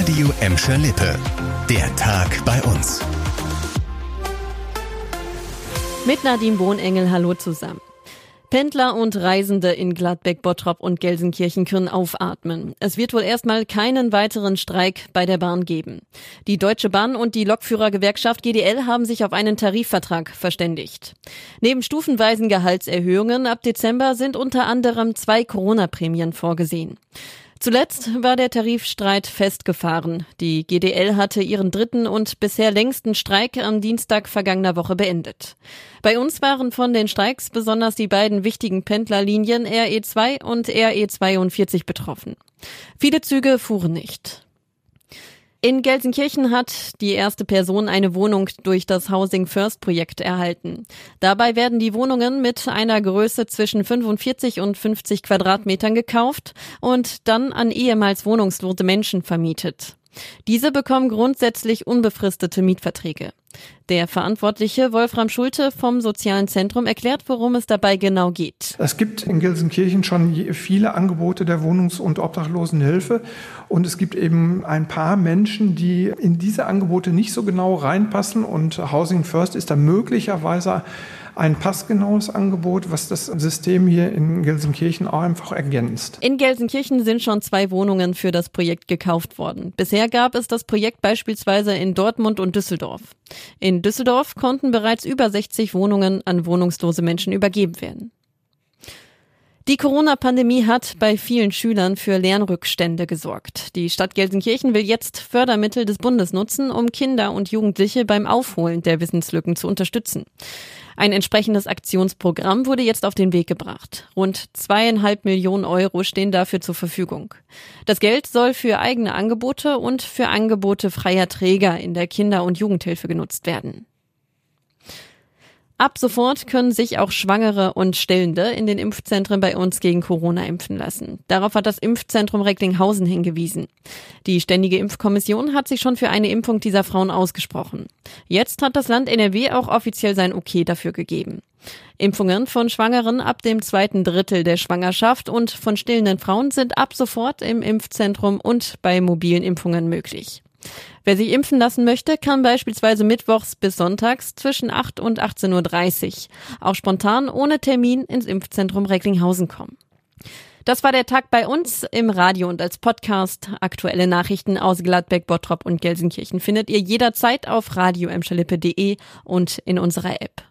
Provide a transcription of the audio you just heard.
Radio Emscher Lippe. Der Tag bei uns. Mit Nadine Bohnengel, hallo zusammen. Pendler und Reisende in Gladbeck, Bottrop und Gelsenkirchen können aufatmen. Es wird wohl erstmal keinen weiteren Streik bei der Bahn geben. Die Deutsche Bahn und die Lokführergewerkschaft GDL haben sich auf einen Tarifvertrag verständigt. Neben stufenweisen Gehaltserhöhungen ab Dezember sind unter anderem zwei Corona-Prämien vorgesehen. Zuletzt war der Tarifstreit festgefahren. Die GDL hatte ihren dritten und bisher längsten Streik am Dienstag vergangener Woche beendet. Bei uns waren von den Streiks besonders die beiden wichtigen Pendlerlinien RE2 und RE42 betroffen. Viele Züge fuhren nicht. In Gelsenkirchen hat die erste Person eine Wohnung durch das Housing First Projekt erhalten. Dabei werden die Wohnungen mit einer Größe zwischen 45 und 50 Quadratmetern gekauft und dann an ehemals wohnungslose Menschen vermietet. Diese bekommen grundsätzlich unbefristete Mietverträge. Der Verantwortliche Wolfram Schulte vom Sozialen Zentrum erklärt, worum es dabei genau geht. Es gibt in Gelsenkirchen schon viele Angebote der Wohnungs- und Obdachlosenhilfe und es gibt eben ein paar Menschen, die in diese Angebote nicht so genau reinpassen und Housing First ist da möglicherweise ein passgenaues Angebot, was das System hier in Gelsenkirchen auch einfach ergänzt. In Gelsenkirchen sind schon zwei Wohnungen für das Projekt gekauft worden. Bisher gab es das Projekt beispielsweise in Dortmund und Düsseldorf. In Düsseldorf konnten bereits über 60 Wohnungen an wohnungslose Menschen übergeben werden. Die Corona-Pandemie hat bei vielen Schülern für Lernrückstände gesorgt. Die Stadt Gelsenkirchen will jetzt Fördermittel des Bundes nutzen, um Kinder und Jugendliche beim Aufholen der Wissenslücken zu unterstützen. Ein entsprechendes Aktionsprogramm wurde jetzt auf den Weg gebracht. Rund zweieinhalb Millionen Euro stehen dafür zur Verfügung. Das Geld soll für eigene Angebote und für Angebote freier Träger in der Kinder- und Jugendhilfe genutzt werden. Ab sofort können sich auch Schwangere und Stillende in den Impfzentren bei uns gegen Corona impfen lassen. Darauf hat das Impfzentrum Recklinghausen hingewiesen. Die Ständige Impfkommission hat sich schon für eine Impfung dieser Frauen ausgesprochen. Jetzt hat das Land NRW auch offiziell sein Okay dafür gegeben. Impfungen von Schwangeren ab dem zweiten Drittel der Schwangerschaft und von stillenden Frauen sind ab sofort im Impfzentrum und bei mobilen Impfungen möglich. Wer sich impfen lassen möchte, kann beispielsweise mittwochs bis sonntags zwischen 8 und 18.30 Uhr auch spontan ohne Termin ins Impfzentrum Recklinghausen kommen. Das war der Tag bei uns im Radio und als Podcast. Aktuelle Nachrichten aus Gladbeck, Bottrop und Gelsenkirchen findet ihr jederzeit auf radio und in unserer App.